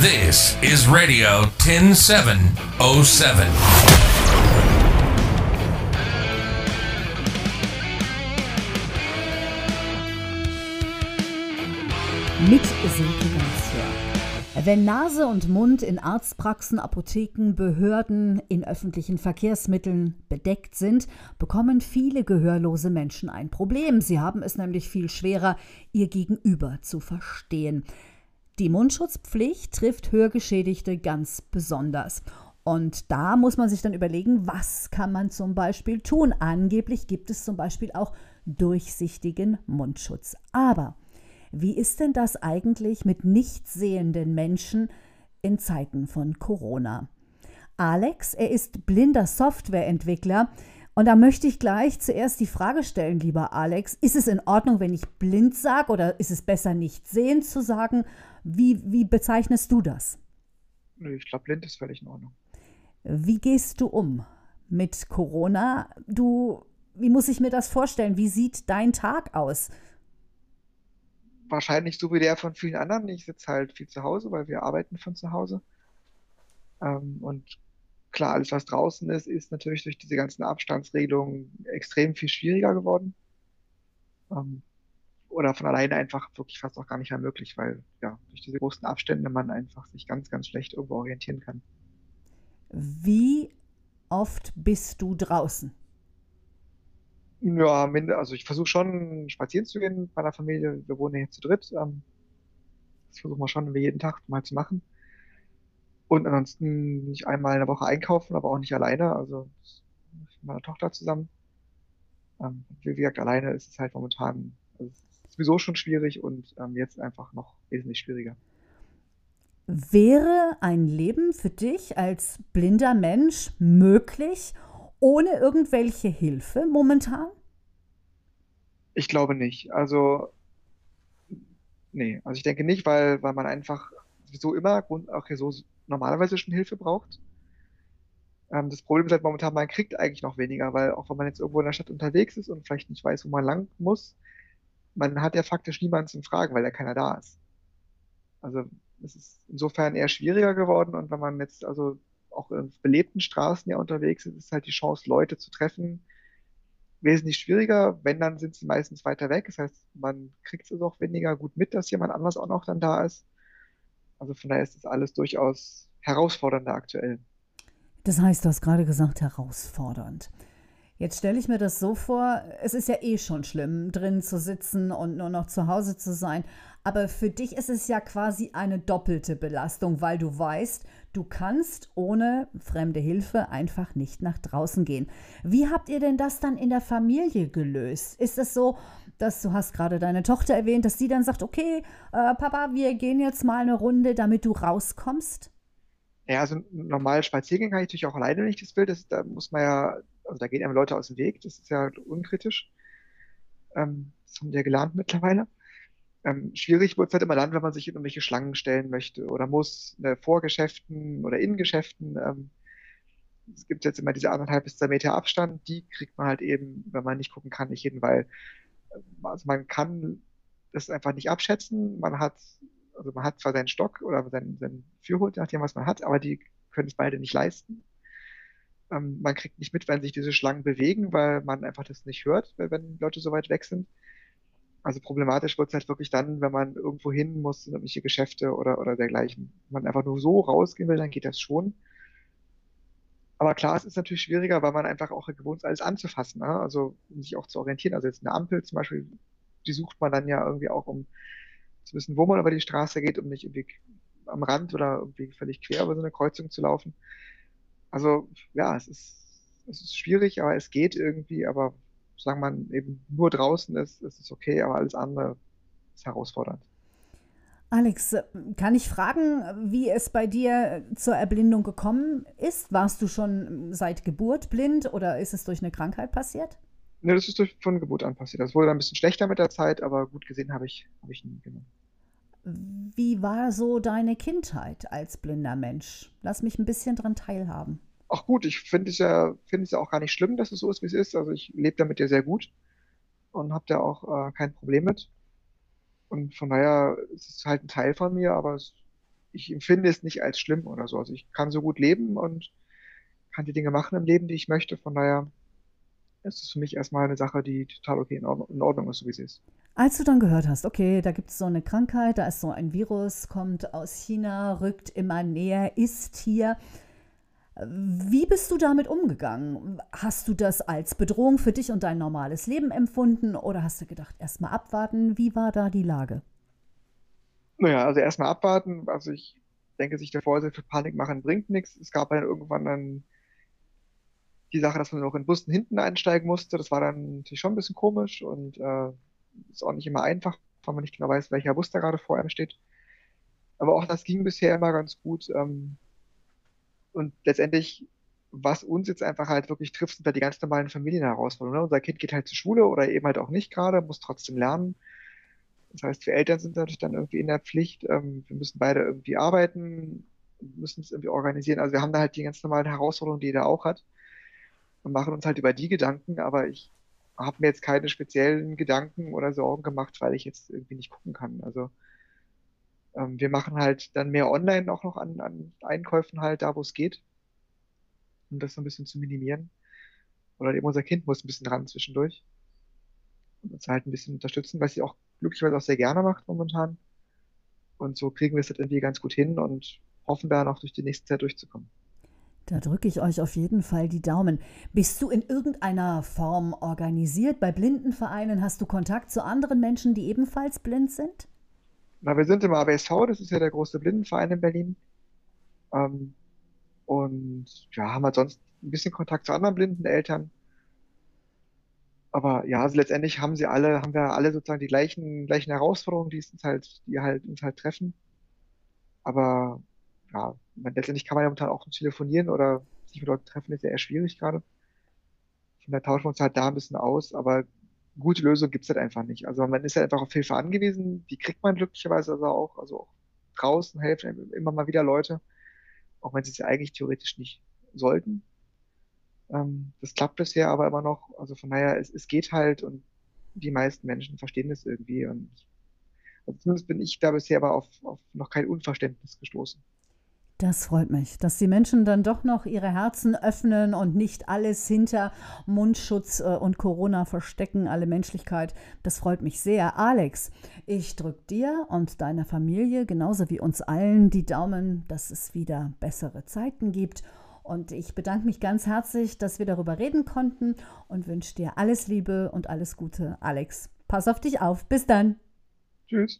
This is Radio 10707. Mit Silke. Wenn Nase und Mund in Arztpraxen, Apotheken, Behörden, in öffentlichen Verkehrsmitteln bedeckt sind, bekommen viele gehörlose Menschen ein Problem. Sie haben es nämlich viel schwerer, ihr Gegenüber zu verstehen. Die Mundschutzpflicht trifft Hörgeschädigte ganz besonders. Und da muss man sich dann überlegen, was kann man zum Beispiel tun. Angeblich gibt es zum Beispiel auch durchsichtigen Mundschutz. Aber wie ist denn das eigentlich mit nicht sehenden Menschen in Zeiten von Corona? Alex, er ist blinder Softwareentwickler. Und da möchte ich gleich zuerst die Frage stellen, lieber Alex, ist es in Ordnung, wenn ich blind sage oder ist es besser, nicht sehend zu sagen? Wie, wie bezeichnest du das? Nö, ich glaube, blind ist völlig in Ordnung. Wie gehst du um mit Corona? Du, wie muss ich mir das vorstellen? Wie sieht dein Tag aus? Wahrscheinlich so wie der von vielen anderen. Ich sitze halt viel zu Hause, weil wir arbeiten von zu Hause. Ähm, und klar, alles, was draußen ist, ist natürlich durch diese ganzen Abstandsregelungen extrem viel schwieriger geworden. Ähm, oder von alleine einfach wirklich fast auch gar nicht mehr möglich, weil ja, durch diese großen Abstände man einfach sich ganz, ganz schlecht irgendwo orientieren kann. Wie oft bist du draußen? Ja, also ich versuche schon spazieren zu gehen mit meiner Familie. Wir wohnen ja hier zu dritt. Ähm, das versuchen wir schon jeden Tag mal zu machen. Und ansonsten nicht einmal in der Woche einkaufen, aber auch nicht alleine. Also mit meiner Tochter zusammen. Ähm, wie gesagt, alleine ist es halt momentan, also es ist sowieso schon schwierig und ähm, jetzt einfach noch wesentlich schwieriger. Wäre ein Leben für dich als blinder Mensch möglich ohne irgendwelche Hilfe momentan? Ich glaube nicht. Also, nee, also ich denke nicht, weil, weil man einfach sowieso immer auch hier so normalerweise schon Hilfe braucht. Ähm, das Problem ist halt momentan, man kriegt eigentlich noch weniger, weil auch wenn man jetzt irgendwo in der Stadt unterwegs ist und vielleicht nicht weiß, wo man lang muss, man hat ja faktisch niemanden zum Fragen, weil ja keiner da ist. Also es ist insofern eher schwieriger geworden und wenn man jetzt also auch in belebten Straßen ja unterwegs ist, ist halt die Chance, Leute zu treffen, wesentlich schwieriger. Wenn, dann sind sie meistens weiter weg. Das heißt, man kriegt es also auch weniger gut mit, dass jemand anders auch noch dann da ist. Also von daher ist das alles durchaus herausfordernder aktuell. Das heißt, du hast gerade gesagt, herausfordernd. Jetzt stelle ich mir das so vor, es ist ja eh schon schlimm, drin zu sitzen und nur noch zu Hause zu sein. Aber für dich ist es ja quasi eine doppelte Belastung, weil du weißt, du kannst ohne fremde Hilfe einfach nicht nach draußen gehen. Wie habt ihr denn das dann in der Familie gelöst? Ist es so, dass du hast gerade deine Tochter erwähnt, dass sie dann sagt, okay, äh, Papa, wir gehen jetzt mal eine Runde, damit du rauskommst? Ja, also normal spazieren kann ich natürlich auch alleine, wenn ich das will. Das, da muss man ja, also da gehen einem Leute aus dem Weg. Das ist ja unkritisch. Ähm, das haben wir gelernt mittlerweile. Ähm, schwierig wird es halt immer dann, wenn man sich in irgendwelche Schlangen stellen möchte oder muss, ne, vor Geschäften oder in Geschäften. Ähm, es gibt jetzt immer diese anderthalb bis zwei Meter Abstand, die kriegt man halt eben, wenn man nicht gucken kann, nicht hin, weil also man kann das einfach nicht abschätzen. Man hat, also man hat zwar seinen Stock oder seinen, seinen Führhund, nachdem, was man hat, aber die können es beide nicht leisten. Ähm, man kriegt nicht mit, wenn sich diese Schlangen bewegen, weil man einfach das nicht hört, wenn Leute so weit weg sind. Also problematisch wird es halt wirklich dann, wenn man irgendwo hin muss, in irgendwelche Geschäfte oder, oder dergleichen. Wenn man einfach nur so rausgehen will, dann geht das schon. Aber klar, es ist natürlich schwieriger, weil man einfach auch gewohnt ist, alles anzufassen. Ne? Also um sich auch zu orientieren. Also jetzt eine Ampel zum Beispiel, die sucht man dann ja irgendwie auch, um zu wissen, wo man über die Straße geht, um nicht irgendwie am Rand oder irgendwie völlig quer über so eine Kreuzung zu laufen. Also ja, es ist, es ist schwierig, aber es geht irgendwie. Aber solange man eben nur draußen ist, ist es okay, aber alles andere ist herausfordernd. Alex, kann ich fragen, wie es bei dir zur Erblindung gekommen ist? Warst du schon seit Geburt blind oder ist es durch eine Krankheit passiert? Ne, das ist durch, von Geburt an passiert. Das wurde dann ein bisschen schlechter mit der Zeit, aber gut gesehen habe ich, habe ich nie genommen. Wie war so deine Kindheit als blinder Mensch? Lass mich ein bisschen dran teilhaben. Ach gut, ich finde es ja, finde es ja auch gar nicht schlimm, dass es so ist, wie es ist. Also ich lebe damit ja sehr gut und habe da auch äh, kein Problem mit. Und von daher ist es halt ein Teil von mir, aber es ich empfinde es nicht als schlimm oder so. Also ich kann so gut leben und kann die Dinge machen im Leben, die ich möchte. Von daher ist es für mich erstmal eine Sache, die total okay in Ordnung, in Ordnung ist, so wie sie ist. Als du dann gehört hast, okay, da gibt es so eine Krankheit, da ist so ein Virus, kommt aus China, rückt immer näher, ist hier. Wie bist du damit umgegangen? Hast du das als Bedrohung für dich und dein normales Leben empfunden oder hast du gedacht, erstmal abwarten? Wie war da die Lage? Naja, also erstmal abwarten. Also ich denke, sich davor sehr viel Panik machen bringt nichts. Es gab dann irgendwann dann die Sache, dass man noch in Bussen hinten einsteigen musste. Das war dann natürlich schon ein bisschen komisch und äh, ist auch nicht immer einfach, weil man nicht genau weiß, welcher Bus da gerade vor einem steht. Aber auch das ging bisher immer ganz gut. Ähm, und letztendlich, was uns jetzt einfach halt wirklich trifft, sind da die ganz normalen Familienherausforderungen. Ne? Unser Kind geht halt zur Schule oder eben halt auch nicht gerade, muss trotzdem lernen. Das heißt, wir Eltern sind natürlich dann irgendwie in der Pflicht. Ähm, wir müssen beide irgendwie arbeiten, müssen es irgendwie organisieren. Also wir haben da halt die ganz normalen Herausforderungen, die jeder auch hat. Und machen uns halt über die Gedanken, aber ich habe mir jetzt keine speziellen Gedanken oder Sorgen gemacht, weil ich jetzt irgendwie nicht gucken kann. Also ähm, wir machen halt dann mehr online auch noch an, an Einkäufen halt, da wo es geht, um das so ein bisschen zu minimieren. Oder eben unser Kind muss ein bisschen dran zwischendurch und uns halt ein bisschen unterstützen, was sie auch glücklicherweise auch sehr gerne macht momentan. Und so kriegen wir es halt irgendwie ganz gut hin und hoffen da noch durch die nächste Zeit durchzukommen. Da drücke ich euch auf jeden Fall die Daumen. Bist du in irgendeiner Form organisiert? Bei Blindenvereinen hast du Kontakt zu anderen Menschen, die ebenfalls blind sind? Na, wir sind im ABSV, das ist ja der große Blindenverein in Berlin. Ähm, und ja, haben halt sonst ein bisschen Kontakt zu anderen blinden Eltern. Aber ja, also letztendlich haben sie alle, haben wir alle sozusagen die gleichen, gleichen Herausforderungen, die uns halt, die halt uns halt treffen. Aber ja, man, letztendlich kann man ja momentan auch telefonieren oder sich mit Leuten treffen, ist ja eher schwierig gerade. Von daher tauschen wir uns halt da ein bisschen aus, aber gute Lösung gibt's halt einfach nicht. Also man ist halt einfach auf Hilfe angewiesen, die kriegt man glücklicherweise also auch, also auch draußen helfen immer mal wieder Leute, auch wenn sie es ja eigentlich theoretisch nicht sollten. Ähm, das klappt bisher aber immer noch, also von daher, es, es geht halt und die meisten Menschen verstehen das irgendwie und also zumindest bin ich da bisher aber auf, auf noch kein Unverständnis gestoßen. Das freut mich, dass die Menschen dann doch noch ihre Herzen öffnen und nicht alles hinter Mundschutz äh, und Corona verstecken, alle Menschlichkeit. Das freut mich sehr. Alex, ich drücke dir und deiner Familie genauso wie uns allen die Daumen, dass es wieder bessere Zeiten gibt. Und ich bedanke mich ganz herzlich, dass wir darüber reden konnten und wünsche dir alles Liebe und alles Gute, Alex. Pass auf dich auf. Bis dann. Tschüss.